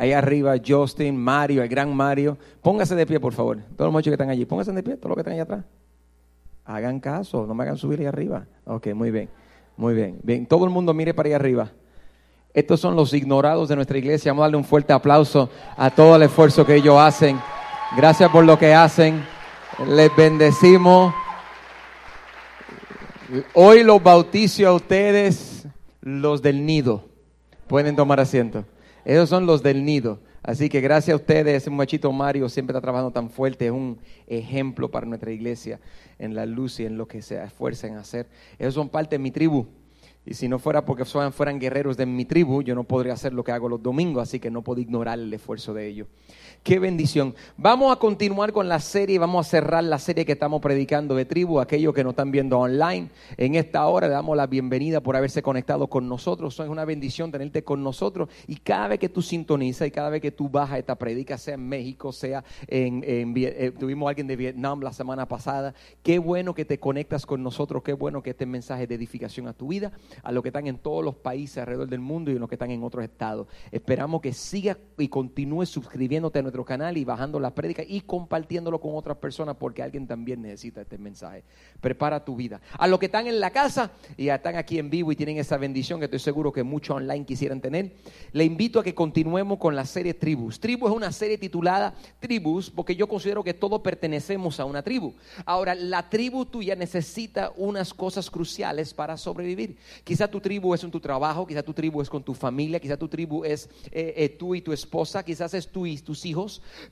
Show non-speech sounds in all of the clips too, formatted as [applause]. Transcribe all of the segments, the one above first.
Ahí arriba, Justin, Mario, el gran Mario. Póngase de pie, por favor. Todos los muchachos que están allí, pónganse de pie, todos los que están allá atrás. Hagan caso, no me hagan subir ahí arriba. Ok, muy bien, muy bien. Bien, todo el mundo mire para allá arriba. Estos son los ignorados de nuestra iglesia. Vamos a darle un fuerte aplauso a todo el esfuerzo que ellos hacen. Gracias por lo que hacen. Les bendecimos. Hoy los bautizo a ustedes, los del nido. Pueden tomar asiento. Esos son los del nido. Así que gracias a ustedes, ese muchachito Mario siempre está trabajando tan fuerte, es un ejemplo para nuestra iglesia en la luz y en lo que se esfuerza en hacer. Esos son parte de mi tribu. Y si no fuera porque fueran guerreros de mi tribu, yo no podría hacer lo que hago los domingos, así que no puedo ignorar el esfuerzo de ellos. Qué bendición. Vamos a continuar con la serie, vamos a cerrar la serie que estamos predicando de tribu. Aquellos que nos están viendo online, en esta hora le damos la bienvenida por haberse conectado con nosotros. Es una bendición tenerte con nosotros. Y cada vez que tú sintonizas y cada vez que tú bajas esta predica, sea en México, sea en, eh, tuvimos alguien de Vietnam la semana pasada. Qué bueno que te conectas con nosotros, qué bueno que este mensaje de edificación a tu vida, a los que están en todos los países alrededor del mundo y a los que están en otros estados. Esperamos que sigas y continúes suscribiéndote a nuestro canal y bajando la prédica y compartiéndolo con otras personas porque alguien también necesita este mensaje. Prepara tu vida. A los que están en la casa y están aquí en vivo y tienen esa bendición que estoy seguro que muchos online quisieran tener, le invito a que continuemos con la serie Tribus. Tribu es una serie titulada Tribus porque yo considero que todos pertenecemos a una tribu. Ahora, la tribu tuya necesita unas cosas cruciales para sobrevivir. Quizá tu tribu es en tu trabajo, quizá tu tribu es con tu familia, quizá tu tribu es eh, eh, tú y tu esposa, quizás es tú y tus hijos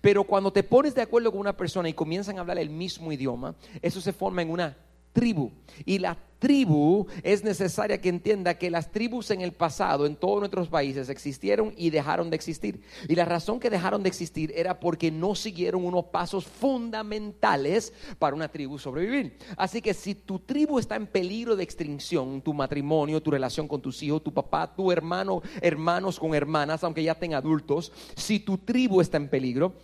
pero cuando te pones de acuerdo con una persona y comienzan a hablar el mismo idioma, eso se forma en una tribu. Y la tribu es necesaria que entienda que las tribus en el pasado, en todos nuestros países, existieron y dejaron de existir. Y la razón que dejaron de existir era porque no siguieron unos pasos fundamentales para una tribu sobrevivir. Así que si tu tribu está en peligro de extinción, tu matrimonio, tu relación con tus hijos, tu papá, tu hermano, hermanos con hermanas, aunque ya estén adultos, si tu tribu está en peligro,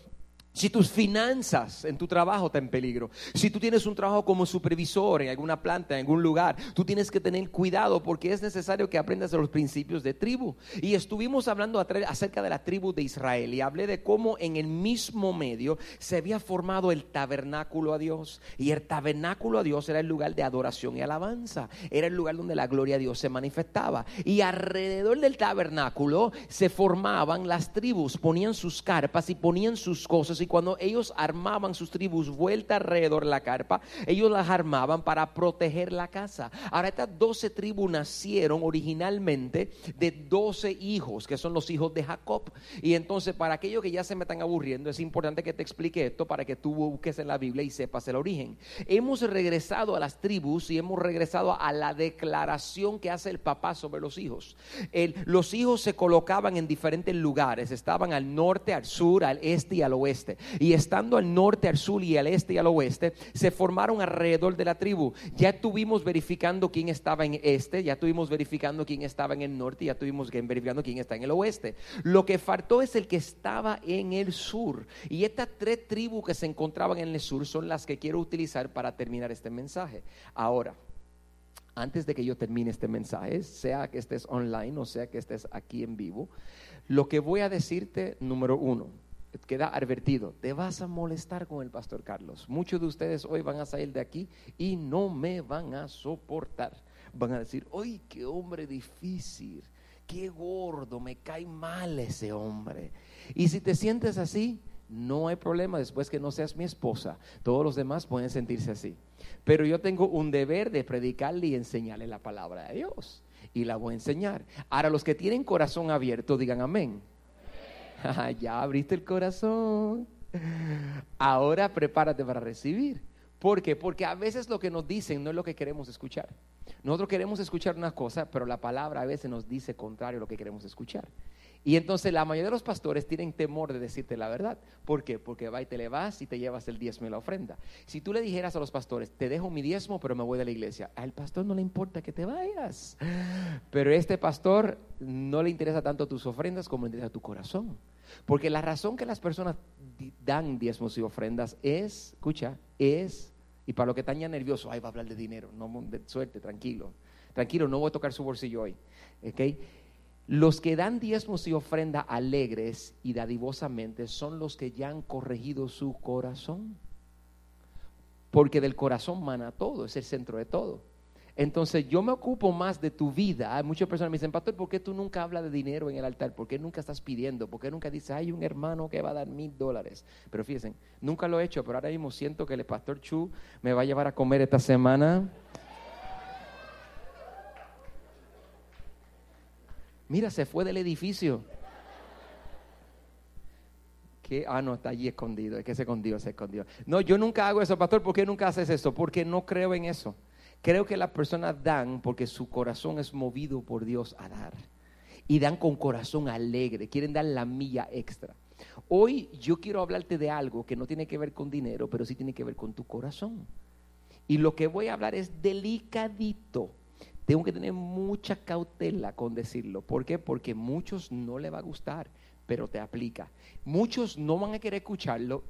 si tus finanzas en tu trabajo están en peligro, si tú tienes un trabajo como supervisor en alguna planta, en algún lugar, tú tienes que tener cuidado porque es necesario que aprendas los principios de tribu. Y estuvimos hablando acerca de la tribu de Israel y hablé de cómo en el mismo medio se había formado el tabernáculo a Dios. Y el tabernáculo a Dios era el lugar de adoración y alabanza, era el lugar donde la gloria a Dios se manifestaba. Y alrededor del tabernáculo se formaban las tribus, ponían sus carpas y ponían sus cosas y cuando ellos armaban sus tribus vuelta alrededor de la carpa, ellos las armaban para proteger la casa. Ahora estas doce tribus nacieron originalmente de doce hijos, que son los hijos de Jacob. Y entonces para aquellos que ya se me están aburriendo, es importante que te explique esto para que tú busques en la Biblia y sepas el origen. Hemos regresado a las tribus y hemos regresado a la declaración que hace el papá sobre los hijos. los hijos se colocaban en diferentes lugares, estaban al norte, al sur, al este y al oeste. Y estando al norte, al sur y al este y al oeste, se formaron alrededor de la tribu. Ya estuvimos verificando quién estaba en este, ya estuvimos verificando quién estaba en el norte, ya estuvimos verificando quién está en el oeste. Lo que faltó es el que estaba en el sur. Y estas tres tribus que se encontraban en el sur son las que quiero utilizar para terminar este mensaje. Ahora, antes de que yo termine este mensaje, sea que estés online o sea que estés aquí en vivo, lo que voy a decirte, número uno, queda advertido, te vas a molestar con el pastor Carlos. Muchos de ustedes hoy van a salir de aquí y no me van a soportar. Van a decir, ¡ay, qué hombre difícil! ¡Qué gordo! Me cae mal ese hombre. Y si te sientes así, no hay problema después que no seas mi esposa. Todos los demás pueden sentirse así. Pero yo tengo un deber de predicarle y enseñarle la palabra de Dios. Y la voy a enseñar. Ahora, los que tienen corazón abierto, digan amén. [laughs] ya abriste el corazón. Ahora prepárate para recibir. ¿Por qué? Porque a veces lo que nos dicen no es lo que queremos escuchar. Nosotros queremos escuchar una cosa, pero la palabra a veces nos dice contrario a lo que queremos escuchar. Y entonces la mayoría de los pastores tienen temor de decirte la verdad. ¿Por qué? Porque va y te le vas y te llevas el diezmo y la ofrenda. Si tú le dijeras a los pastores, te dejo mi diezmo, pero me voy de la iglesia, al pastor no le importa que te vayas. Pero este pastor no le interesa tanto tus ofrendas como le interesa tu corazón. Porque la razón que las personas dan diezmos y ofrendas es, escucha, es, y para lo que están ya nerviosos, ay, va a hablar de dinero, no, de suerte, tranquilo, tranquilo, no voy a tocar su bolsillo hoy, ¿ok? Los que dan diezmos y ofrenda alegres y dadivosamente son los que ya han corregido su corazón. Porque del corazón mana todo, es el centro de todo. Entonces yo me ocupo más de tu vida. Hay muchas personas me dicen, pastor, ¿por qué tú nunca hablas de dinero en el altar? ¿Por qué nunca estás pidiendo? ¿Por qué nunca dices, hay un hermano que va a dar mil dólares? Pero fíjense, nunca lo he hecho, pero ahora mismo siento que el pastor Chu me va a llevar a comer esta semana. Mira, se fue del edificio. ¿Qué? Ah, no, está allí escondido. Es que se escondió, se escondió. No, yo nunca hago eso, pastor. ¿Por qué nunca haces eso? Porque no creo en eso. Creo que las personas dan porque su corazón es movido por Dios a dar. Y dan con corazón alegre, quieren dar la milla extra. Hoy yo quiero hablarte de algo que no tiene que ver con dinero, pero sí tiene que ver con tu corazón. Y lo que voy a hablar es delicadito. Tengo que tener mucha cautela con decirlo. ¿Por qué? Porque muchos no le va a gustar, pero te aplica. Muchos no van a querer escucharlo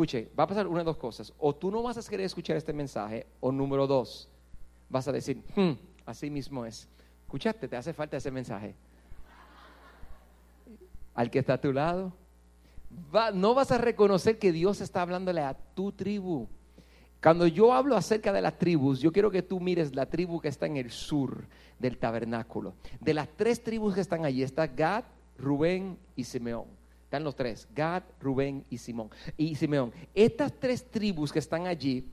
Escuche, va a pasar una de dos cosas. O tú no vas a querer escuchar este mensaje, o número dos, vas a decir, hmm, así mismo es. Escuchaste, te hace falta ese mensaje. Al que está a tu lado, no vas a reconocer que Dios está hablándole a tu tribu. Cuando yo hablo acerca de las tribus, yo quiero que tú mires la tribu que está en el sur del tabernáculo. De las tres tribus que están allí, está Gad, Rubén y Simeón. Están los tres, Gad, Rubén y Simón. Y Simeón. Estas tres tribus que están allí,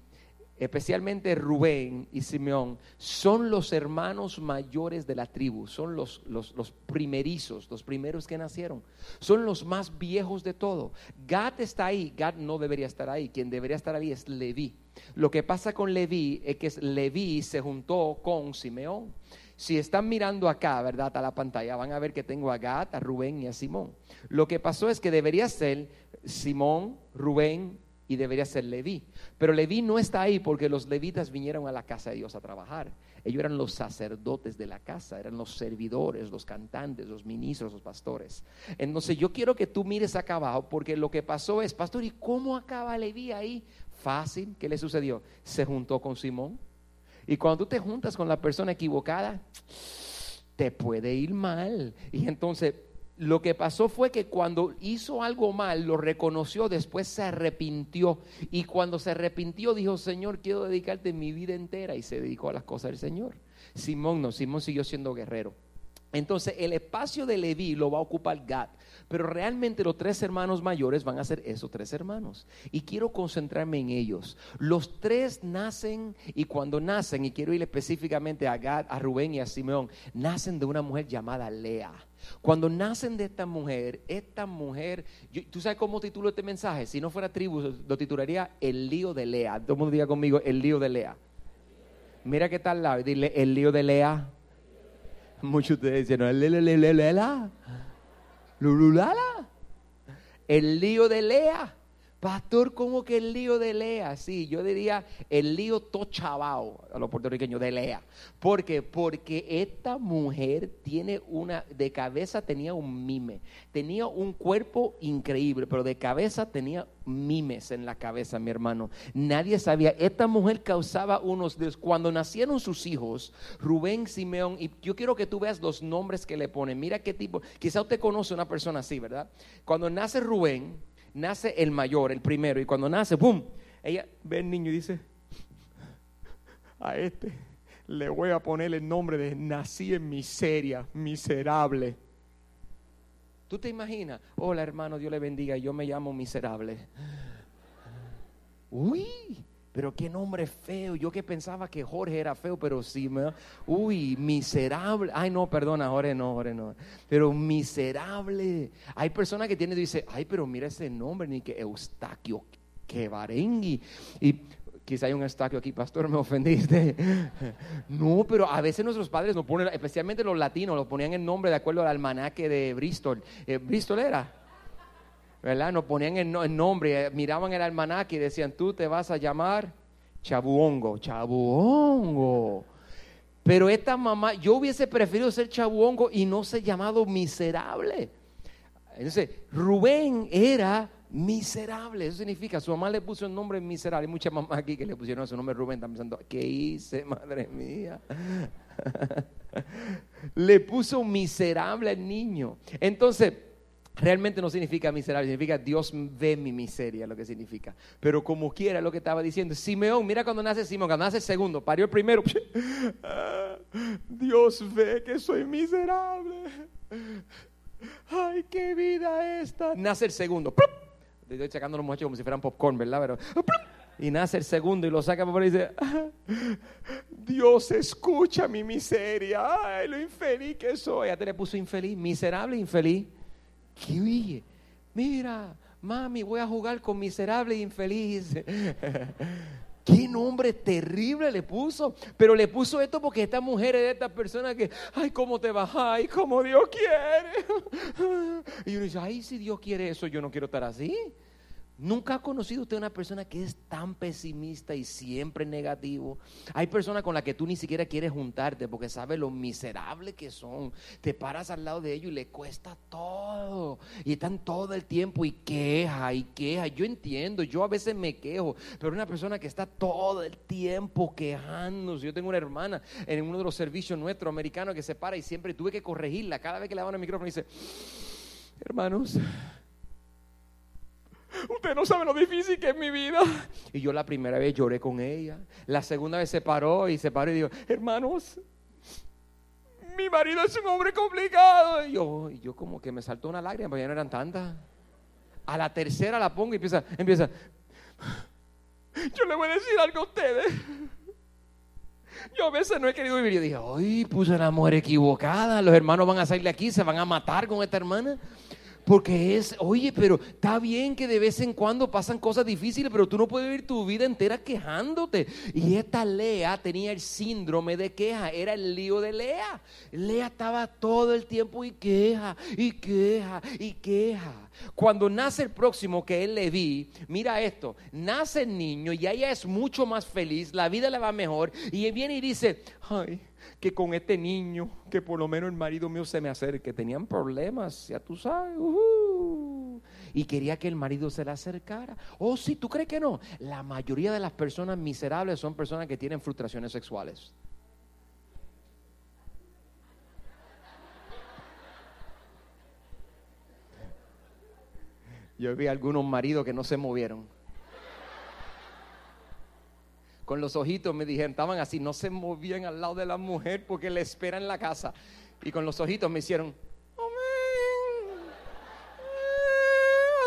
especialmente Rubén y Simeón, son los hermanos mayores de la tribu, son los, los, los, primerizos, los primeros que nacieron, son los más viejos de todo. Gad está ahí, Gad no debería estar ahí, quien debería estar ahí es Leví. Lo que pasa con Leví es que Leví se juntó con Simeón. Si están mirando acá, ¿verdad? A la pantalla, van a ver que tengo a Gad, a Rubén y a Simón. Lo que pasó es que debería ser Simón, Rubén y debería ser Leví. Pero Leví no está ahí porque los levitas vinieron a la casa de Dios a trabajar. Ellos eran los sacerdotes de la casa, eran los servidores, los cantantes, los ministros, los pastores. Entonces yo quiero que tú mires acá abajo porque lo que pasó es, pastor, ¿y cómo acaba Leví ahí? Fácil, ¿qué le sucedió? Se juntó con Simón, y cuando tú te juntas con la persona equivocada, te puede ir mal. Y entonces lo que pasó fue que cuando hizo algo mal, lo reconoció, después se arrepintió. Y cuando se arrepintió, dijo, Señor, quiero dedicarte mi vida entera. Y se dedicó a las cosas del Señor. Simón no, Simón siguió siendo guerrero. Entonces el espacio de Leví lo va a ocupar Gad, pero realmente los tres hermanos mayores van a ser esos tres hermanos. Y quiero concentrarme en ellos. Los tres nacen y cuando nacen, y quiero ir específicamente a Gad, a Rubén y a Simeón, nacen de una mujer llamada Lea. Cuando nacen de esta mujer, esta mujer, ¿tú sabes cómo titulo este mensaje? Si no fuera tribu, lo titularía El lío de Lea. Todo el mundo diga conmigo, El lío de Lea. Mira qué tal lado, dile, El lío de Lea. Muchos de ustedes dicen, lululala. El lío de Lea. Pastor, ¿cómo que el lío de Lea? Sí, yo diría el lío tochabao a los puertorriqueños de Lea. ¿Por qué? Porque esta mujer tiene una, de cabeza tenía un mime, tenía un cuerpo increíble, pero de cabeza tenía mimes en la cabeza, mi hermano. Nadie sabía. Esta mujer causaba unos, cuando nacieron sus hijos, Rubén, Simeón, y yo quiero que tú veas los nombres que le ponen. Mira qué tipo, quizá usted conoce una persona así, ¿verdad? Cuando nace Rubén, nace el mayor, el primero, y cuando nace, ¡boom! Ella ve el niño y dice, a este le voy a poner el nombre de nací en miseria, miserable. ¿Tú te imaginas? Hola hermano, Dios le bendiga, yo me llamo miserable. Uy, pero qué nombre feo. Yo que pensaba que Jorge era feo, pero sí, me, uy, miserable. Ay, no, perdona, Jorge no, Jorge no. Pero miserable. Hay personas que tienen y dicen, ay, pero mira ese nombre, ni que Eustaquio, que Barengui. Y quizá hay un Eustaquio aquí, pastor, me ofendiste. [laughs] No, pero a veces nuestros padres nos ponen, especialmente los latinos, lo ponían el nombre de acuerdo al almanaque de Bristol. Eh, Bristol era. ¿Verdad? Nos ponían el, nombre, eh, miraban el almanaque y decían, tú te vas a llamar Chabuongo, Chabuongo. Pero esta mamá, yo hubiese preferido ser Chabuongo y no ser llamado miserable. Entonces, Rubén era miserable. Eso significa, su mamá le puso el nombre miserable. Hay muchas mamás aquí que le pusieron su nombre Rubén, están pensando, ¿qué hice, madre mía? [laughs] le puso miserable al niño. Entonces, realmente no significa miserable, significa Dios ve mi miseria, lo que significa. Pero como quiera lo que estaba diciendo, Simeón, mira cuando nace Simeón, cuando nace el segundo, parió el primero, [laughs] Dios ve que soy miserable. Ay, qué vida esta. Nace el segundo. Estoy sacando los muchachos como si fueran popcorn, ¿verdad? Y nace el segundo y lo saca por ahí y dice, Dios escucha mi miseria, ay, lo infeliz que soy. Ya te le puso infeliz, miserable, infeliz. ¿Qué Mira, mami, voy a jugar con miserable e infeliz. [laughs] Qué nombre terrible le puso. Pero le puso esto porque esta mujer es de estas personas que, ay, cómo te vas, ay, como Dios quiere. [laughs] Y uno dice, ay, si Dios quiere eso, yo no quiero estar así. ¿Nunca ha conocido usted una persona que es tan pesimista y siempre negativo? Hay personas con las que tú ni siquiera quieres juntarte porque sabes lo miserable que son. Te paras al lado de ellos y le cuesta todo. Y están todo el tiempo y queja y queja. Yo entiendo, yo a veces me quejo, pero una persona que está todo el tiempo quejándose. Yo tengo una hermana en uno de los servicios nuestros americanos que se para y siempre tuve que corregirla. Cada vez que le daban el micrófono y dice, hermanos Usted no sabe lo difícil que es mi vida. Y yo la primera vez lloré con ella. La segunda vez se paró y se paró y dijo, hermanos, mi marido es un hombre complicado. Y yo, y yo como que me saltó una lágrima, pero ya no eran tantas. A la tercera la pongo y empieza, empieza. Yo le voy a decir algo a ustedes. Yo a veces no he querido vivir. Yo dije, ay, puse la mujer equivocada. Los hermanos van a salir de aquí, se van a matar con esta hermana. Porque es, oye, pero está bien que de vez en cuando pasan cosas difíciles, pero tú no puedes vivir tu vida entera quejándote. Y esta Lea tenía el síndrome de queja, era el lío de Lea. Lea estaba todo el tiempo y queja, y queja, y queja. Cuando nace el próximo que él le vi, mira esto, nace el niño y ella es mucho más feliz, la vida le va mejor, y él viene y dice, ay, que con este niño, que por lo menos el marido mío se me acerque. Tenían problemas, ya tú sabes. y quería que el marido se le acercara. Oh, sí, ¿tú crees que no? La mayoría de las personas miserables son personas que tienen frustraciones sexuales. Yo vi algunos maridos que no se movieron con los ojitos me dijeron, estaban así, no se movían al lado de la mujer porque le espera en la casa. Y con los ojitos me hicieron, amén,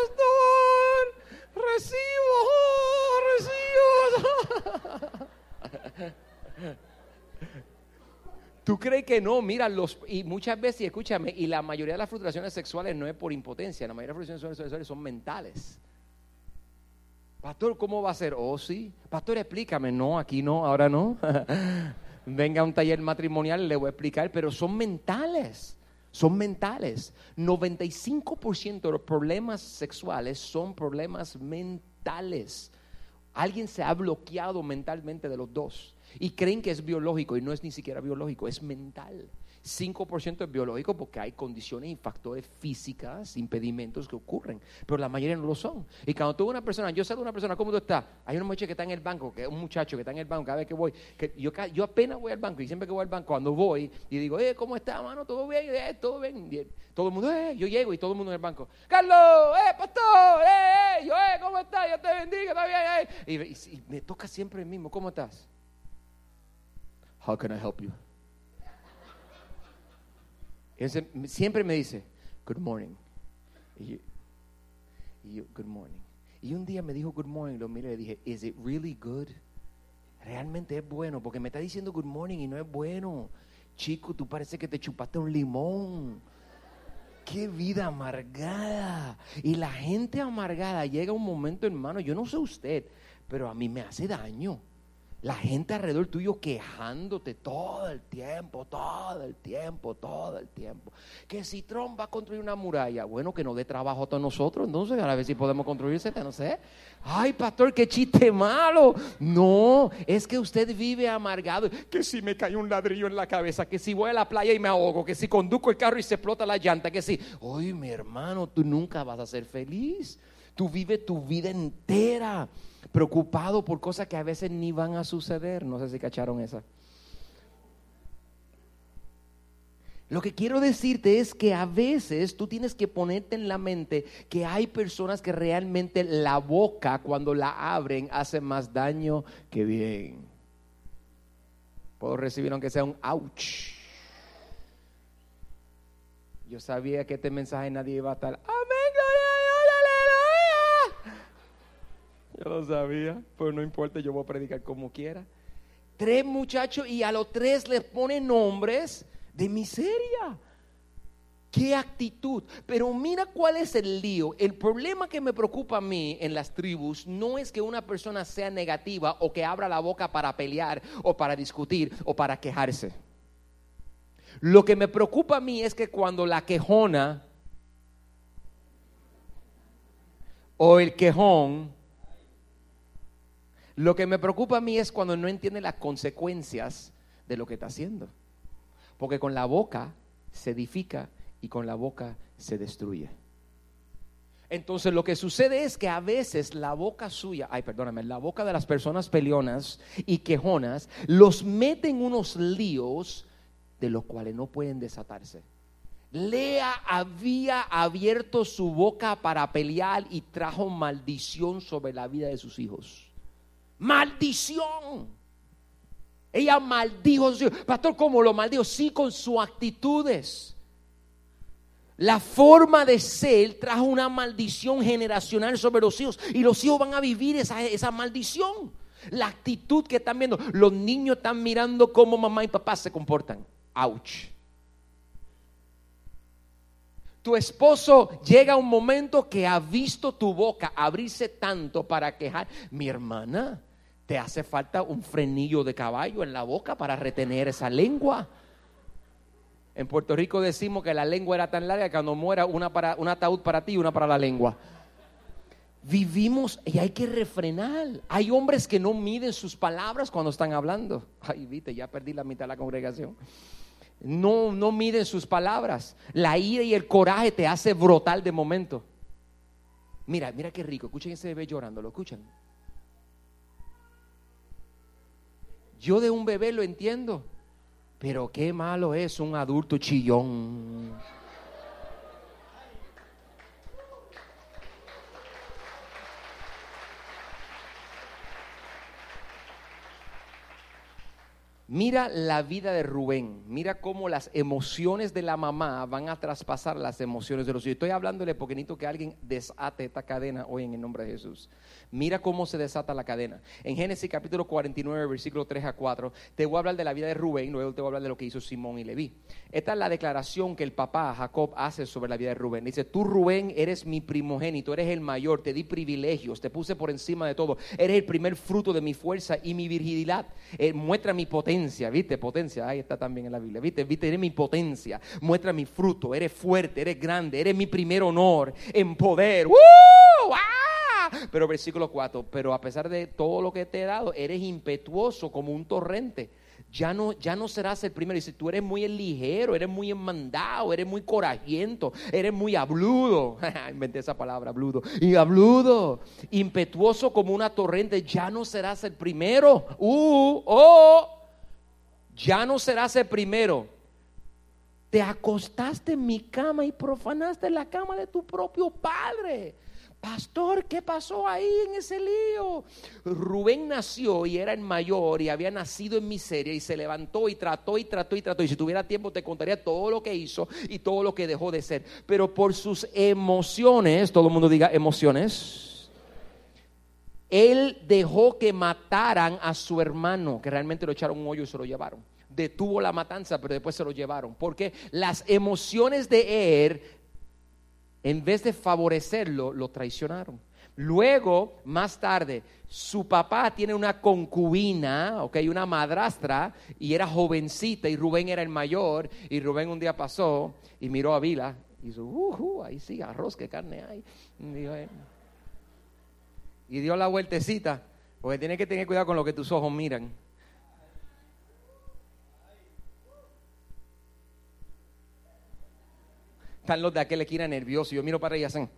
pastor, recibo, recibo. [laughs] ¿Tú crees que no? Mira, los, y muchas veces, escúchame, y la mayoría de las frustraciones sexuales no es por impotencia, la mayoría de las frustraciones sexuales son mentales. Pastor, ¿cómo va a ser? Oh, sí. Pastor, explícame. No, aquí no, ahora no. [laughs] Venga a un taller matrimonial, le voy a explicar, pero son mentales. Son mentales. 95% de los problemas sexuales son problemas mentales. Alguien se ha bloqueado mentalmente de los dos y creen que es biológico y no es ni siquiera biológico, es mental. 5% es biológico porque hay condiciones y factores físicas, impedimentos que ocurren, pero la mayoría no lo son. Y cuando tú una persona, yo sé de una persona, ¿cómo tú estás? Hay una muchacha que está en el banco, que es un muchacho que está en el banco, cada vez que voy, que yo, yo apenas voy al banco y siempre que voy al banco, cuando voy y digo, eh, ¿cómo está, mano? ¿Todo bien? Eh, ¿Todo bien? todo el mundo, eh, yo llego y todo el mundo en el banco, Carlos, eh, pastor, eh, eh, yo, eh, ¿cómo estás? Yo te bendiga, está bien, eh. Y, y me toca siempre el mismo, ¿cómo estás? How can I help you? Siempre me dice, good morning. Y yo, good morning. Y un día me dijo good morning, lo miré y le dije, is it really good? Realmente es bueno, porque me está diciendo good morning y no es bueno. Chico, tú parece que te chupaste un limón. Qué vida amargada. Y la gente amargada llega un momento, hermano, yo no sé usted, pero a mí me hace daño. La gente alrededor tuyo quejándote todo el tiempo, todo el tiempo, todo el tiempo. Que si Trump va a construir una muralla, bueno, que nos dé trabajo a todos nosotros, entonces a ver si podemos construirse, no sé. Ay, pastor, qué chiste malo. No, es que usted vive amargado. Que si me cae un ladrillo en la cabeza, que si voy a la playa y me ahogo, que si conduzco el carro y se explota la llanta, que si, ay, mi hermano, tú nunca vas a ser feliz. Tú vives tu vida entera preocupado por cosas que a veces ni van a suceder. No sé si cacharon esa. Lo que quiero decirte es que a veces tú tienes que ponerte en la mente que hay personas que realmente la boca cuando la abren hace más daño que bien. Puedo recibir aunque sea un ouch. Yo sabía que este mensaje nadie iba a estar, amén, sabía, pero no importa, yo voy a predicar como quiera. Tres muchachos y a los tres les ponen nombres de miseria. Qué actitud. Pero mira cuál es el lío. El problema que me preocupa a mí en las tribus no es que una persona sea negativa o que abra la boca para pelear o para discutir o para quejarse. Lo que me preocupa a mí es que cuando la quejona o el quejón, lo que me preocupa a mí es cuando no entiende las consecuencias de lo que está haciendo. Porque con la boca se edifica y con la boca se destruye. Entonces lo que sucede es que a veces la boca suya, ay perdóname, la boca de las personas peleonas y quejonas los meten unos líos de los cuales no pueden desatarse. Lea había abierto su boca para pelear y trajo maldición sobre la vida de sus hijos. Maldición. Ella maldijo Pastor, ¿cómo lo maldijo? Sí, con sus actitudes. La forma de ser trajo una maldición generacional sobre los hijos y los hijos van a vivir esa, esa maldición. La actitud que están viendo, los niños están mirando cómo mamá y papá se comportan. Ouch. Tu esposo llega a un momento que ha visto tu boca abrirse tanto para quejar. Mi hermana, te hace falta un frenillo de caballo en la boca para retener esa lengua. En Puerto Rico decimos que la lengua era tan larga que cuando muera una para un ataúd para ti y una para la lengua. Vivimos y hay que refrenar. Hay hombres que no miden sus palabras cuando están hablando. Ay, viste, ya perdí la mitad de la congregación. No, no miden sus palabras. La ira y el coraje te hace brotar de momento. Mira, mira qué rico. Escuchen ese bebé llorando, ¿lo escuchan? Yo de un bebé lo entiendo, pero qué malo es un adulto chillón. Mira la vida de Rubén, mira cómo las emociones de la mamá van a traspasar las emociones de los hijos. Estoy hablándole porque que alguien desate esta cadena hoy en el nombre de Jesús. Mira cómo se desata la cadena. En Génesis capítulo 49, versículo 3 a 4, te voy a hablar de la vida de Rubén, luego te voy a hablar de lo que hizo Simón y Leví. Esta es la declaración que el papá Jacob hace sobre la vida de Rubén. Dice, tú Rubén eres mi primogénito, eres el mayor, te di privilegios, te puse por encima de todo, eres el primer fruto de mi fuerza y mi virginidad. Eh, muestra mi potencia ¿viste? Potencia, ahí está también en la Biblia, ¿viste? ¿Viste? Eres mi potencia, muestra mi fruto, eres fuerte, eres grande, eres mi primer honor en poder. Pero versículo 4, pero a pesar de todo lo que te he dado, eres impetuoso como un torrente ya no, ya no serás el primero. Dice, tú eres muy ligero, eres muy enmandado, eres muy corajiento, eres muy habludo. [laughs] Inventé esa palabra, habludo. Y habludo, impetuoso como una torrente, ya no serás el primero. Uh, oh ya no serás el primero. Te acostaste en mi cama y profanaste la cama de tu propio padre. Pastor, ¿qué pasó ahí en ese lío? Rubén nació y era el mayor y había nacido en miseria y se levantó y trató y trató y trató. Y si tuviera tiempo te contaría todo lo que hizo y todo lo que dejó de ser. Pero por sus emociones, todo el mundo diga emociones, él dejó que mataran a su hermano, que realmente lo echaron un hoyo y se lo llevaron detuvo la matanza, pero después se lo llevaron. Porque las emociones de él, en vez de favorecerlo, lo traicionaron. Luego, más tarde, su papá tiene una concubina, ok, una madrastra, y era jovencita, y Rubén era el mayor, y Rubén un día pasó y miró a Vila, y dijo, uh, ahí sí, arroz, qué carne hay. Eh". Y dio la vueltecita, porque tiene que tener cuidado con lo que tus ojos miran. Están los de aquel esquina nerviosos. Yo miro para ella hacen.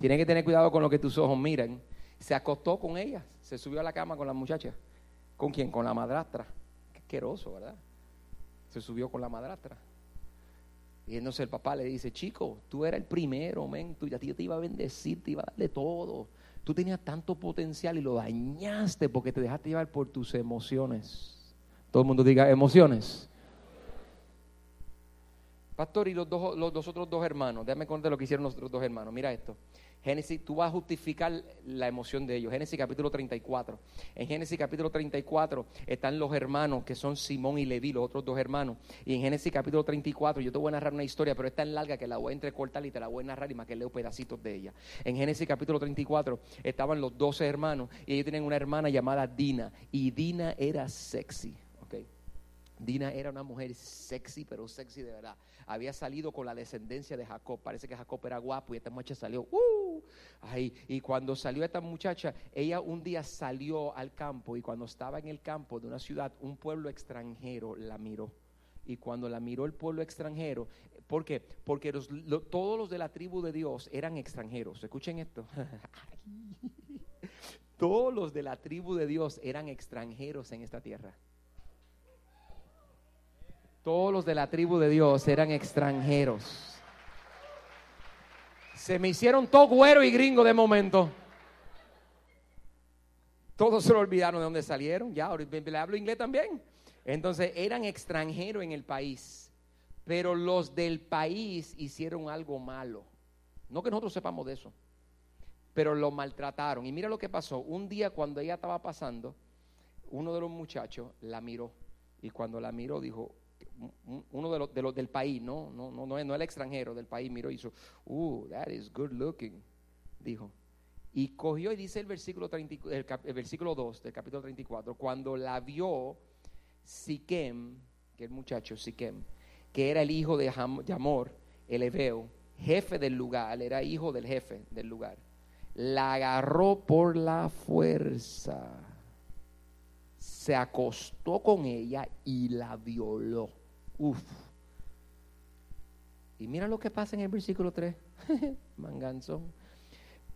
Tienes que tener cuidado con lo que tus ojos miran. Se acostó con ella, se subió a la cama con la muchacha. ¿Con quién? Con la madrastra. asqueroso, ¿verdad? Se subió con la madrastra. Y entonces el papá le dice, chico, tú eras el primero, men, tú, a ti te iba a bendecir, te iba a darle todo. Tú tenías tanto potencial y lo dañaste porque te dejaste llevar por tus emociones. Todo el mundo diga emociones. Pastor, y los, dos, los, otros dos hermanos, déjame contar lo que hicieron los otros dos hermanos. Mira esto. Génesis, tú vas a justificar la emoción de ellos. Génesis capítulo 34. En Génesis capítulo 34 están los hermanos que son Simón y Leví, los otros dos hermanos. Y en Génesis capítulo 34, yo te voy a narrar una historia, pero es tan larga que la voy a entrecortar y te la voy a narrar y más que leo pedacitos de ella. En Génesis capítulo 34 estaban los 12 hermanos y ellos tienen una hermana llamada Dina. Y Dina era sexy. Dina era una mujer sexy, pero sexy de verdad había salido con la descendencia de Jacob. Parece que Jacob era guapo y esta muchacha salió. Uh, y cuando salió esta muchacha, ella un día salió al campo y cuando estaba en el campo de una ciudad, un pueblo extranjero la miró. Y cuando la miró el pueblo extranjero, ¿por qué? Porque todos los de la tribu de Dios eran extranjeros. Escuchen esto. [laughs] todos los de la tribu de Dios eran extranjeros en esta tierra. Todos los de la tribu de Dios eran extranjeros. Se me hicieron todo güero y gringo de momento. Todos se lo olvidaron de dónde salieron. Ya, le hablo inglés también. Entonces eran extranjeros en el país. Pero los del país hicieron algo malo. No que nosotros sepamos de eso. Pero lo maltrataron. Y mira lo que pasó. Un día cuando ella estaba pasando, uno de los muchachos la miró. Y cuando la miró dijo, uno de los, de del país, ¿no? No, no, no, no el extranjero del país, miró y hizo, uh, that is good looking, dijo. Y cogió y dice el versículo, 30, el, versículo 2 del capítulo 34, cuando la vio Siquem, que el muchacho Siquem, que era el hijo de Yamor, el Ebeo, jefe del lugar, era hijo del jefe del lugar, la agarró por la fuerza, se acostó con ella y la violó. Uf. Y mira lo que pasa en el versículo 3. [laughs] Manganzón.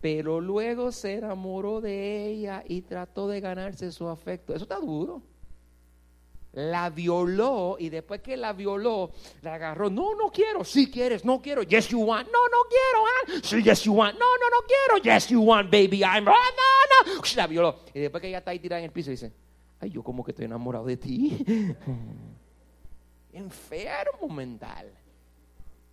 Pero luego se enamoró de ella y trató de ganarse su afecto. Eso está duro. La violó y después que la violó, la agarró. No, no quiero. Si quieres, no quiero. Yes, you want. No, no quiero. ¿ah? Sí, yes, you want. No, no, no quiero. Yes, you want, baby. I'm. no, no. La violó. Y después que ella está ahí tirada en el piso, dice: Ay, yo como que estoy enamorado de ti. [laughs] enfermo mental.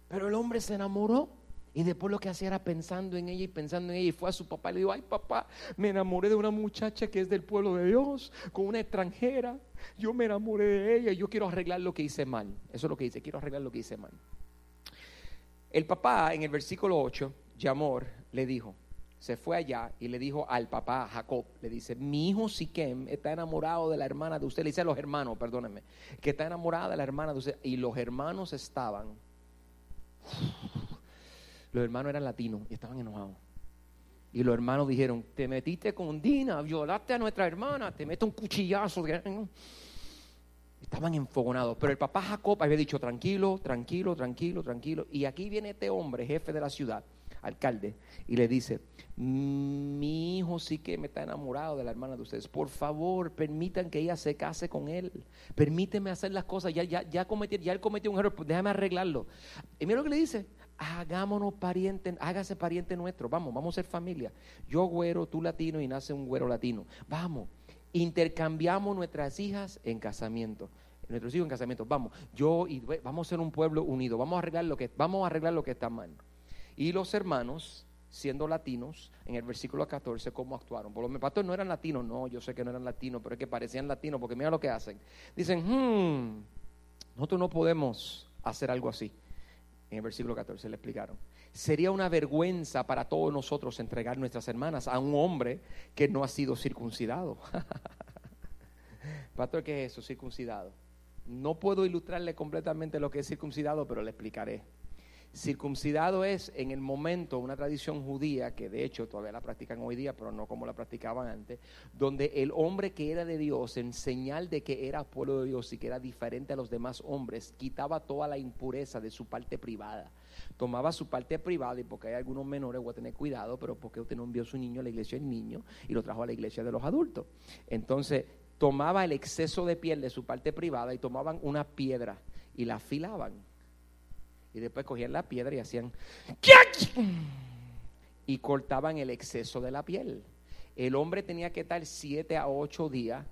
Pero el hombre se enamoró y después lo que hacía era pensando en ella y pensando en ella. Y fue a su papá y le dijo, ay papá, me enamoré de una muchacha que es del pueblo de Dios, con una extranjera. Yo me enamoré de ella y yo quiero arreglar lo que hice mal. Eso es lo que dice, quiero arreglar lo que hice mal. El papá en el versículo 8, Yamor, le dijo, se fue allá y le dijo al papá Jacob, le dice, mi hijo Siquem está enamorado de la hermana de usted, le dice a los hermanos, perdónenme, que está enamorada de la hermana de usted. Y los hermanos estaban, los hermanos eran latinos y estaban enojados. Y los hermanos dijeron, te metiste con Dina, violaste a nuestra hermana, te meto un cuchillazo. Estaban enfogonados. Pero el papá Jacob había dicho, tranquilo, tranquilo, tranquilo, tranquilo. Y aquí viene este hombre, jefe de la ciudad, alcalde, y le dice, mi hijo sí que me está enamorado de la hermana de ustedes. Por favor, permitan que ella se case con él. Permíteme hacer las cosas. Ya, ya, ya, cometió, ya él cometió un error, pues déjame arreglarlo. Y mira lo que le dice, hagámonos pariente, hágase pariente nuestro. Vamos, vamos a ser familia. Yo güero, tú latino y nace un güero latino. Vamos, intercambiamos nuestras hijas en casamiento nuestros hijos en casamiento. Vamos, yo y vamos a ser un pueblo unido. Vamos a arreglar lo que vamos a arreglar lo que está mal. Y los hermanos, siendo latinos, en el versículo 14, ¿cómo actuaron? Por los pastor no eran latinos, no, yo sé que no eran latinos, pero es que parecían latinos, porque mira lo que hacen. Dicen, hmm, nosotros no podemos hacer algo así. En el versículo 14 le explicaron. Sería una vergüenza para todos nosotros entregar nuestras hermanas a un hombre que no ha sido circuncidado. [laughs] Pastor, ¿qué es eso? Circuncidado. No puedo ilustrarle completamente lo que es circuncidado, pero le explicaré. Circuncidado es en el momento una tradición judía, que de hecho todavía la practican hoy día, pero no como la practicaban antes, donde el hombre que era de Dios, en señal de que era pueblo de Dios y que era diferente a los demás hombres, quitaba toda la impureza de su parte privada. Tomaba su parte privada y porque hay algunos menores, voy a tener cuidado, pero porque usted no envió a su niño a la iglesia del niño y lo trajo a la iglesia de los adultos. Entonces, tomaba el exceso de piel de su parte privada y tomaban una piedra y la afilaban. Y después cogían la piedra y hacían y cortaban el exceso de la piel. El hombre tenía que estar siete a ocho días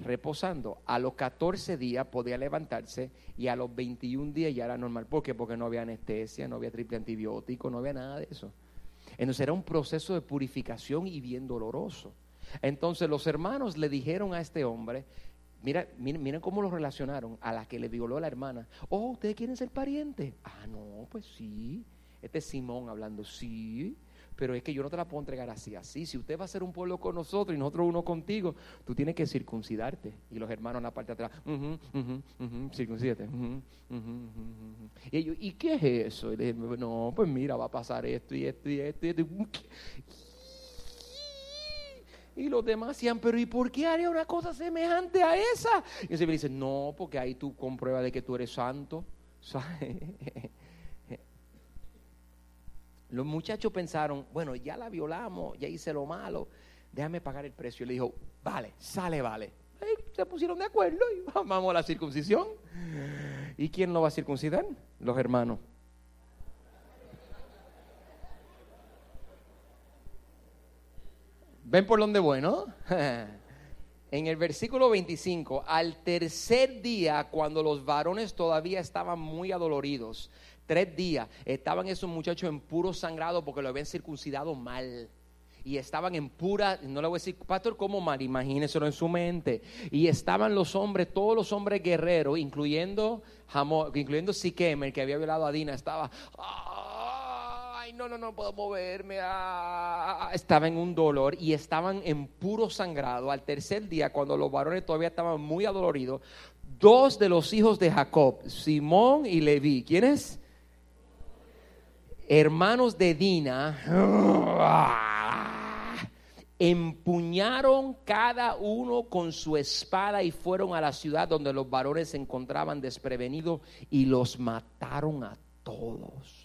reposando. A los 14 días podía levantarse y a los 21 días ya era normal. ¿Por qué? Porque no había anestesia, no había triple antibiótico, no había nada de eso. Entonces era un proceso de purificación y bien doloroso. Entonces los hermanos le dijeron a este hombre, mira, miren, miren cómo lo relacionaron a la que le violó a la hermana. Oh, ¿ustedes quieren ser parientes? Ah, no, pues sí. Este es Simón hablando, sí pero es que yo no te la puedo entregar así, así. Si usted va a ser un pueblo con nosotros y nosotros uno contigo, tú tienes que circuncidarte. Y los hermanos en la parte de atrás, uh circuncídate. y ellos, ¿y qué es eso? Y le dije, no, pues mira, va a pasar esto y esto y esto y esto. Y los demás decían, pero ¿y por qué haría una cosa semejante a esa? Y se me dice, no, porque ahí tú compruebas de que tú eres santo. Los muchachos pensaron, bueno, ya la violamos, ya hice lo malo, déjame pagar el precio. Y le dijo, vale, sale, vale. se pusieron de acuerdo y [laughs] vamos a la circuncisión. ¿Y quién lo va a circuncidar? Los hermanos. ¿Ven por dónde bueno? [laughs] En el versículo 25, al tercer día, cuando los varones todavía estaban muy adoloridos, tres días, estaban esos muchachos en puro sangrado porque lo habían circuncidado mal. Y estaban en pura, no le voy a decir, pastor, ¿cómo mal? Imagínenselo en su mente. Y estaban los hombres, todos los hombres guerreros, incluyendo Hamor, incluyendo Siquem, el que había violado a Dina, estaba, no, no, no puedo moverme. Ah". Estaba en un dolor y estaban en puro sangrado. Al tercer día, cuando los varones todavía estaban muy adoloridos, dos de los hijos de Jacob, Simón y Leví, ¿quiénes? hermanos de Dina empuñaron cada uno con su espada y fueron a la ciudad donde los varones se encontraban desprevenidos y los mataron a todos.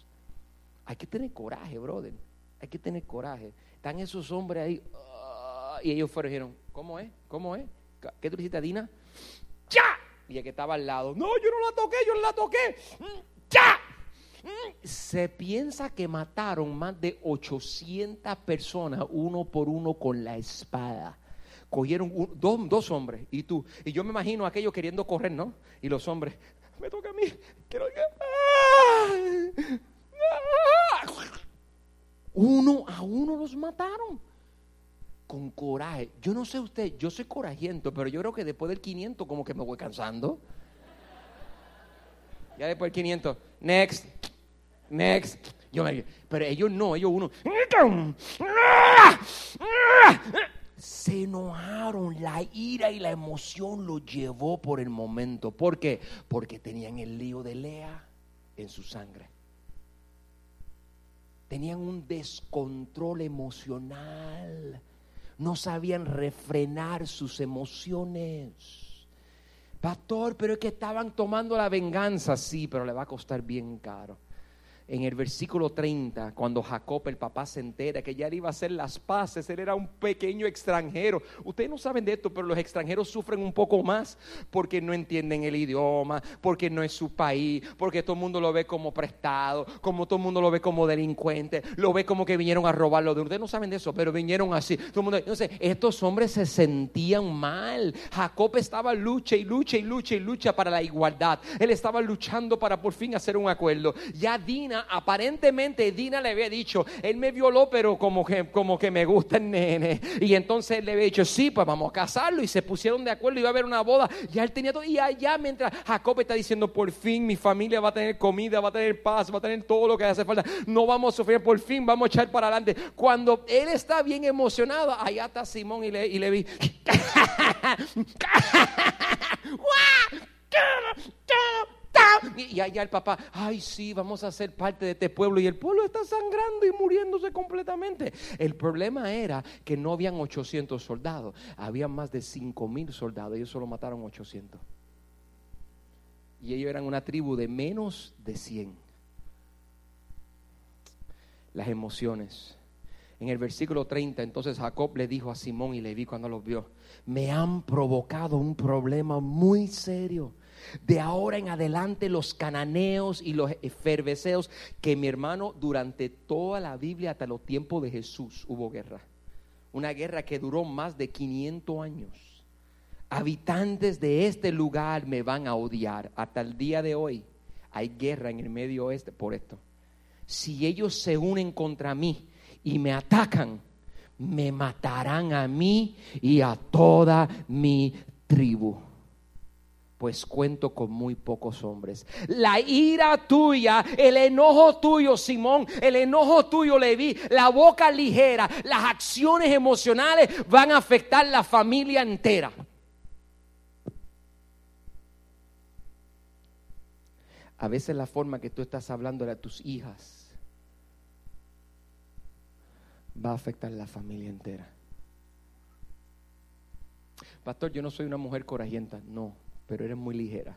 Hay que tener coraje, brother. Hay que tener coraje. Están esos hombres ahí ah, y ellos fueron y dijeron, ¿cómo es? ¿Cómo es? ¿Qué tú hiciste Dina? ¡Ya! Y el que estaba al lado, no, yo no la toqué, yo no la toqué. ¡Ya! Se piensa que mataron más de 800 personas uno por uno con la espada. Cogieron dos, hombres y tú. Y yo me imagino aquellos queriendo correr, ¿no? Y los hombres, me toca a mí. Quiero Uno a uno los mataron. Con coraje. Yo no sé usted, yo soy corajiento, pero yo creo que después del 500 como que me voy cansando. Ya después del 500, next next. Yo pero ellos no, ellos uno. Se enojaron, la ira y la emoción lo llevó por el momento. ¿Por qué? Porque tenían el lío de Lea en su sangre. Tenían un descontrol emocional. No sabían refrenar sus emociones. Pastor, pero es que estaban tomando la venganza. Sí, pero le va a costar bien caro en el versículo 30, cuando Jacob, el papá, se entera que ya iba a hacer las paces, él era un pequeño extranjero. Ustedes no saben de esto, pero los extranjeros sufren un poco más porque no entienden el idioma, porque no es su país, porque todo el mundo lo ve como prestado, como todo el mundo lo ve como delincuente, lo ve como que vinieron a robarlo de Ustedes no saben de eso, pero vinieron así. Entonces, estos hombres se sentían mal. Jacob estaba lucha y lucha y lucha y lucha para la igualdad. Él estaba luchando para por fin hacer un acuerdo. Ya Dina aparentemente Dina le había dicho, él me violó, pero como que, como que me gusta el nene. Y entonces él le había dicho, sí, pues vamos a casarlo. Y se pusieron de acuerdo, iba a haber una boda. Ya él tenía todo. Y allá mientras Jacob está diciendo, por fin mi familia va a tener comida, va a tener paz, va a tener todo lo que hace falta. No vamos a sufrir, por fin vamos a echar para adelante. Cuando él está bien emocionado, allá está Simón y le, y le vi. [laughs] [laughs] [laughs] Y allá el papá, ay sí, vamos a ser parte de este pueblo. Y el pueblo está sangrando y muriéndose completamente. El problema era que no habían 800 soldados, habían más de 5 mil soldados. Ellos solo mataron 800. Y ellos eran una tribu de menos de 100. Las emociones. En el versículo 30, entonces Jacob le dijo a Simón y Leví cuando los vio, me han provocado un problema muy serio. De ahora en adelante los cananeos y los eferveceos, que mi hermano durante toda la Biblia hasta los tiempos de Jesús hubo guerra. Una guerra que duró más de 500 años. Habitantes de este lugar me van a odiar. Hasta el día de hoy hay guerra en el medio oeste por esto. Si ellos se unen contra mí, y me atacan, me matarán a mí y a toda mi tribu. Pues cuento con muy pocos hombres. La ira tuya, el enojo tuyo, Simón, el enojo tuyo, Leví, la boca ligera, las acciones emocionales van a afectar la familia entera. A veces la forma que tú estás hablando a tus hijas va a afectar la familia entera. Pastor, yo no soy una mujer corajienta, no, pero eres muy ligera.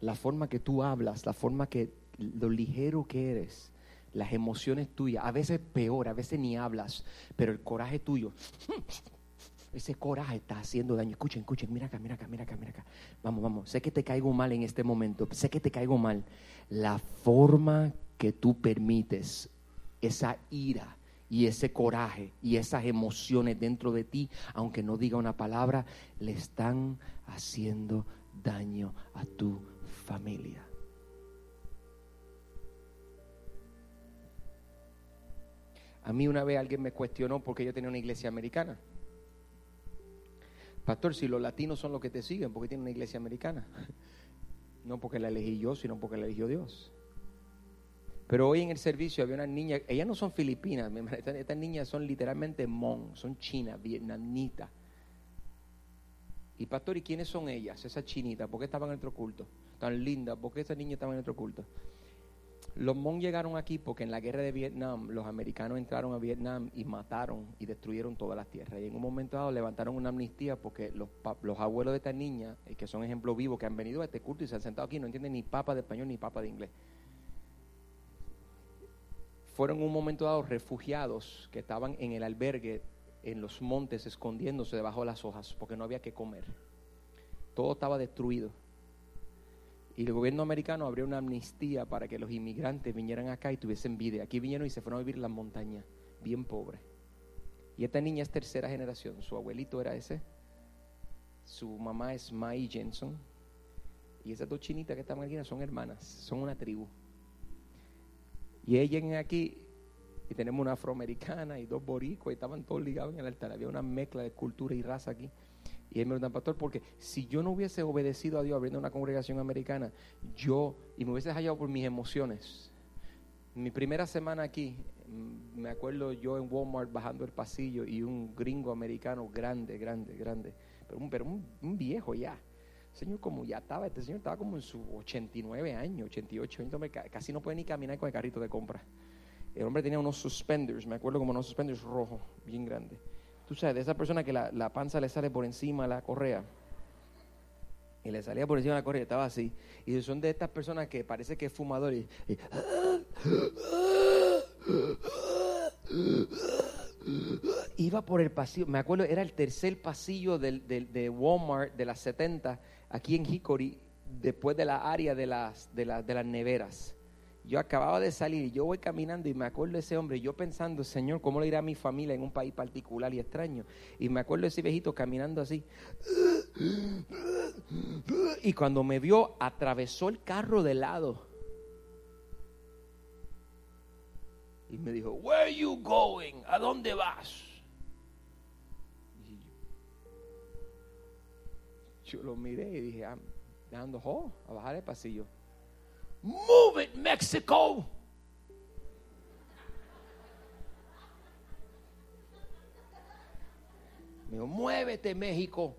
La forma que tú hablas, la forma que, lo ligero que eres, las emociones tuyas, a veces peor, a veces ni hablas, pero el coraje tuyo, ese coraje está haciendo daño. Escuchen, escuchen, mira acá, mira acá, mira acá, mira acá. Vamos, vamos, sé que te caigo mal en este momento, sé que te caigo mal, la forma que tú permites esa ira y ese coraje y esas emociones dentro de ti, aunque no diga una palabra, le están haciendo daño a tu familia. A mí una vez alguien me cuestionó porque yo tenía una iglesia americana. Pastor, si los latinos son los que te siguen, ¿por qué tienen una iglesia americana? [laughs] No porque la elegí yo, sino porque la eligió Dios. Pero hoy en el servicio había una niña, ellas no son filipinas, estas, niñas son literalmente mon, son chinas, vietnamitas. Y pastor, ¿y quiénes son ellas, esas chinitas? ¿Por qué estaban en otro culto? Tan lindas, ¿por qué esas niñas estaban en otro culto? Los Mon llegaron aquí porque en la guerra de Vietnam los americanos entraron a Vietnam y mataron y destruyeron todas las tierras. Y en un momento dado levantaron una amnistía porque los, los abuelos de estas niñas, eh, que son ejemplos vivos, que han venido a este culto y se han sentado aquí, no entienden ni papa de español ni papa de inglés. Fueron un momento dado refugiados que estaban en el albergue en los montes escondiéndose debajo de las hojas porque no había que comer. Todo estaba destruido. Y el gobierno americano abrió una amnistía para que los inmigrantes vinieran acá y tuviesen vida. Aquí vinieron y se fueron a vivir en las montañas, bien pobres. Y esta niña es tercera generación. Su abuelito era ese. Su mamá es Mai Jensen. Y esas dos chinitas que están aquí son hermanas, son una tribu. Y ellas llegan aquí y tenemos una afroamericana y dos boricuas y estaban todos ligados en el altar. Había una mezcla de cultura y raza aquí. Y él me pregunta, pastor, porque si yo no hubiese obedecido a Dios abriendo una congregación americana, yo, y me hubiese hallado por mis emociones. Mi primera semana aquí, mm, me acuerdo yo en Walmart bajando el pasillo y un gringo americano grande, grande, grande, pero un, pero un, viejo ya. Señor como ya estaba, este señor estaba como en sus 89 años, 88 años, casi no puede ni caminar con el carrito de compra. El hombre tenía unos suspenders, me acuerdo como unos suspenders rojos, bien grandes tú sabes, de esa persona que la, panza le sale por encima la correa. Y le salía por encima la correa, estaba así. Y son de estas personas que parece que es fumador y, iba por el pasillo, me acuerdo, era el tercer pasillo del, de Walmart de las 70, aquí en Hickory, después de la área de las, de, de las neveras. Yo acababa de salir y yo voy caminando y me acuerdo de ese hombre, yo pensando, Señor, ¿cómo le irá a mi familia en un país particular y extraño? Y me acuerdo de ese viejito caminando así. Y cuando me vio, atravesó el carro de lado. Y me dijo, Where are you going? ¿A dónde vas? Lo miré y dije, the hall, a bajar el pasillo. Move it, Mexico. Me dijo, muévete, México.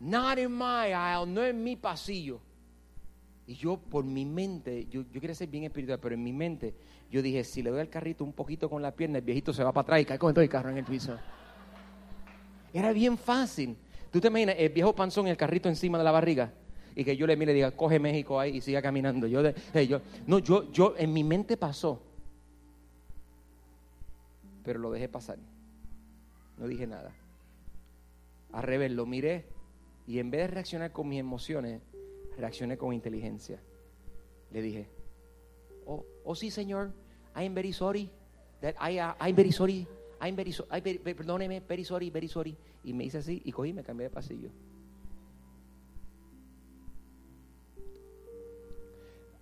Not in my aisle, no en mi pasillo. Y yo, por mi mente, yo, yo quería ser bien espiritual, pero en mi mente, yo dije: si le doy al carrito un poquito con la pierna, el viejito se va para atrás y cae con todo el carro en el piso. Era bien fácil. ¿Tú te imaginas el viejo panzón y el carrito encima de la barriga? y que yo le mire y diga, coge México ahí y siga caminando. Yo, yo, no, yo, yo, en mi mente pasó, pero lo dejé pasar. No dije nada. Al revés, lo miré y en vez de reaccionar con mis emociones, reaccioné con inteligencia. Le dije, oh, oh sí, señor, I'm very sorry. That I, uh, I'm very sorry. I'm very sorry. perdóneme, very sorry, very sorry. Y me hice así y cogí y me cambié de pasillo.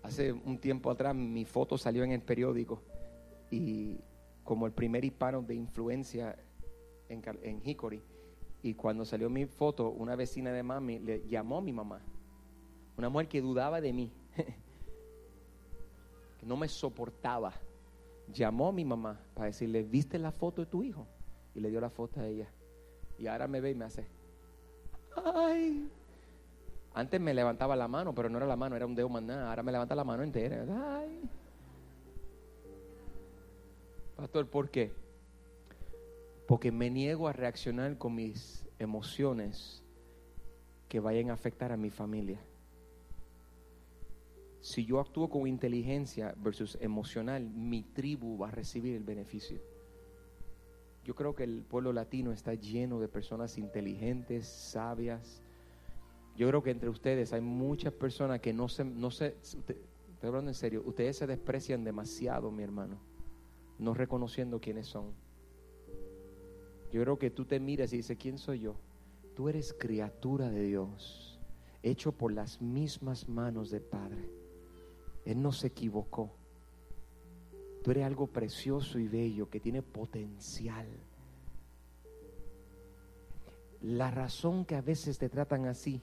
Hace un tiempo atrás mi foto salió en el periódico y como el primer hispano de influencia en, en Hickory. Y cuando salió mi foto, una vecina de mami le llamó a mi mamá. Una mujer que dudaba de mí, [laughs] que no me soportaba. Llamó a mi mamá para decirle, ¿viste la foto de tu hijo? Y le dio la foto a ella. Y ahora me ve y me hace, ay. Antes me levantaba la mano, pero no era la mano, era un dedo más nada. Ahora me levanta la mano entera. Ay. Pastor, ¿por qué? Porque me niego a reaccionar con mis emociones que vayan a afectar a mi familia. Si yo actúo con inteligencia versus emocional, mi tribu va a recibir el beneficio. Yo creo que el pueblo latino está lleno de personas inteligentes, sabias. Yo creo que entre ustedes hay muchas personas que no se, no se, estoy hablando en serio, ustedes se desprecian demasiado, mi hermano, no reconociendo quiénes son. Yo creo que tú te miras y dices, ¿quién soy yo? Tú eres criatura de Dios, hecho por las mismas manos del Padre. Él no se equivocó. Tú eres algo precioso y bello que tiene potencial. La razón que a veces te tratan así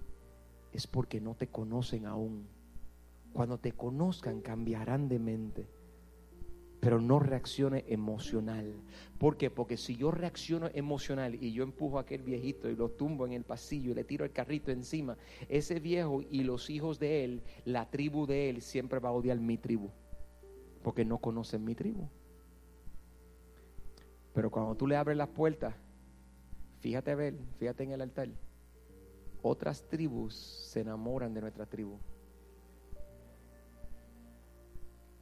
es porque no te conocen aún. Cuando te conozcan cambiarán de mente pero no reaccione emocional. ¿Por qué? Porque si yo reacciono emocional y yo empujo a aquel viejito y lo tumbo en el pasillo y le tiro el carrito encima, ese viejo y los hijos de él, la tribu de él, siempre va a odiar mi tribu, porque no conocen mi tribu. Pero cuando tú le abres las puertas, fíjate ver, fíjate en el altar, otras tribus se enamoran de nuestra tribu.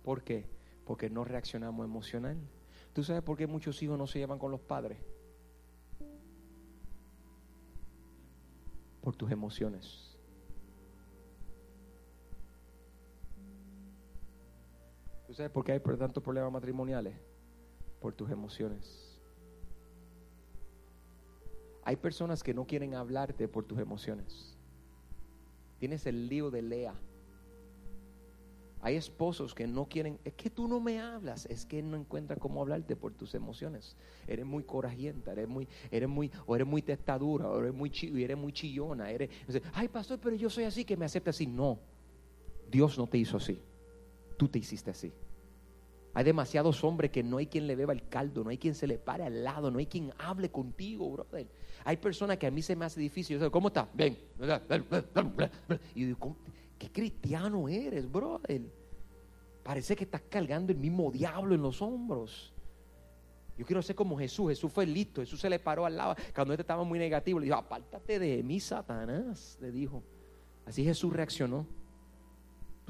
¿Por qué? Porque no reaccionamos emocional. ¿Tú sabes por qué muchos hijos no se llevan con los padres? Por tus emociones. ¿Tú sabes por qué hay tantos problemas matrimoniales? Por tus emociones. Hay personas que no quieren hablarte por tus emociones. Tienes el lío de Lea. Hay esposos que no quieren, es que tú no me hablas, es que no encuentra cómo hablarte por tus emociones. Eres muy corajienta, eres muy, eres muy, o eres muy testadura, o eres muy, eres muy chillona, eres, ay pastor, pero yo soy así, que me acepta así. No, Dios no te hizo así, tú te hiciste así. Hay demasiados hombres que no hay quien le beba el caldo, no hay quien se le pare al lado, no hay quien hable contigo, brother. Hay personas que a mí se me hace difícil. ¿Cómo está? Ven. Y digo, ¿Qué cristiano eres, brother? Parece que estás cargando el mismo diablo en los hombros. Yo quiero ser como Jesús. Jesús fue listo. Jesús se le paró al lado. Cuando este estaba muy negativo, le dijo, apártate de mí, Satanás. Le dijo. Así Jesús reaccionó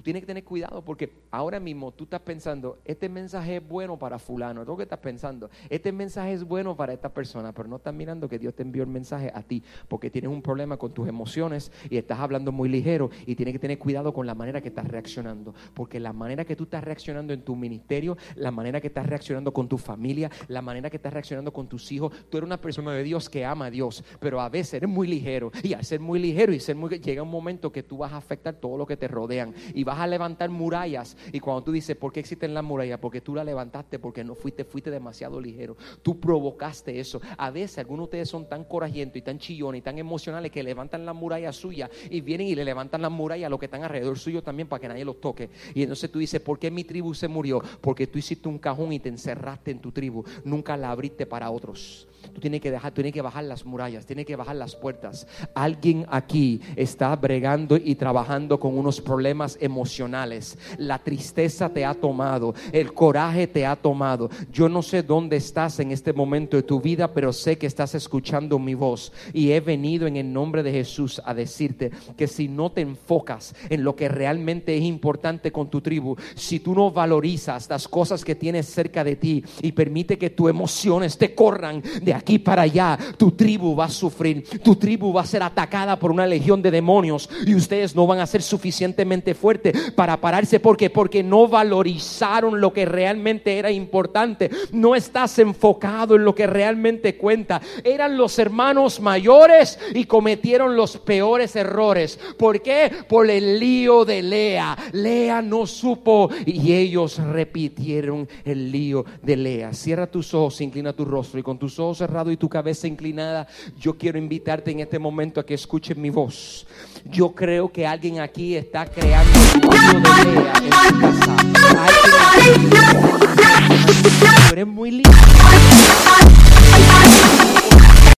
tienes que tener cuidado porque ahora mismo tú estás pensando, este mensaje es bueno para fulano, es lo que estás pensando, este mensaje es bueno para esta persona, pero no estás mirando que Dios te envió el mensaje a ti porque tienes un problema con tus emociones y estás hablando muy ligero y tienes que tener cuidado con la manera que estás reaccionando, porque la manera que tú estás reaccionando en tu ministerio, la manera que estás reaccionando con tu familia, la manera que estás reaccionando con tus hijos, tú eres una persona de Dios que ama a Dios, pero a veces eres muy ligero y al ser muy ligero y ser muy llega un momento que tú vas a afectar todo lo que te rodean y vas a levantar murallas. Y cuando tú dices, ¿por qué existen las murallas? Porque tú la levantaste, porque no fuiste, fuiste demasiado ligero. Tú provocaste eso. A veces algunos de ustedes son tan corajientos y tan chillones y tan emocionales que levantan la muralla suya y vienen y le levantan la muralla a los que están alrededor suyo también para que nadie los toque. Y entonces tú dices, ¿por qué mi tribu se murió? Porque tú hiciste un cajón y te encerraste en tu tribu. Nunca la abriste para otros. Tú tienes que dejar, tienes que bajar las murallas, tienes que bajar las puertas. Alguien aquí está bregando y trabajando con unos problemas emocionales. La tristeza te ha tomado, el coraje te ha tomado. Yo no sé dónde estás en este momento de tu vida, pero sé que estás escuchando mi voz y he venido en el nombre de Jesús a decirte que si no te enfocas en lo que realmente es importante con tu tribu, si tú no valorizas las cosas que tienes cerca de ti y permite que tus emociones te corran de aquí para allá, tu tribu va a sufrir, tu tribu va a ser atacada por una legión de demonios y ustedes no van a ser suficientemente fuertes para pararse porque porque no valorizaron lo que realmente era importante. No estás enfocado en lo que realmente cuenta. Eran los hermanos mayores y cometieron los peores errores. ¿Por qué? Por el lío de Lea. Lea no supo y ellos repitieron el lío de Lea. Cierra tus ojos, inclina tu rostro y con tus ojos cerrados y tu cabeza inclinada, yo quiero invitarte en este momento a que escuches mi voz. Yo creo que alguien aquí está creando un Lea en su casa. Eres muy lindo.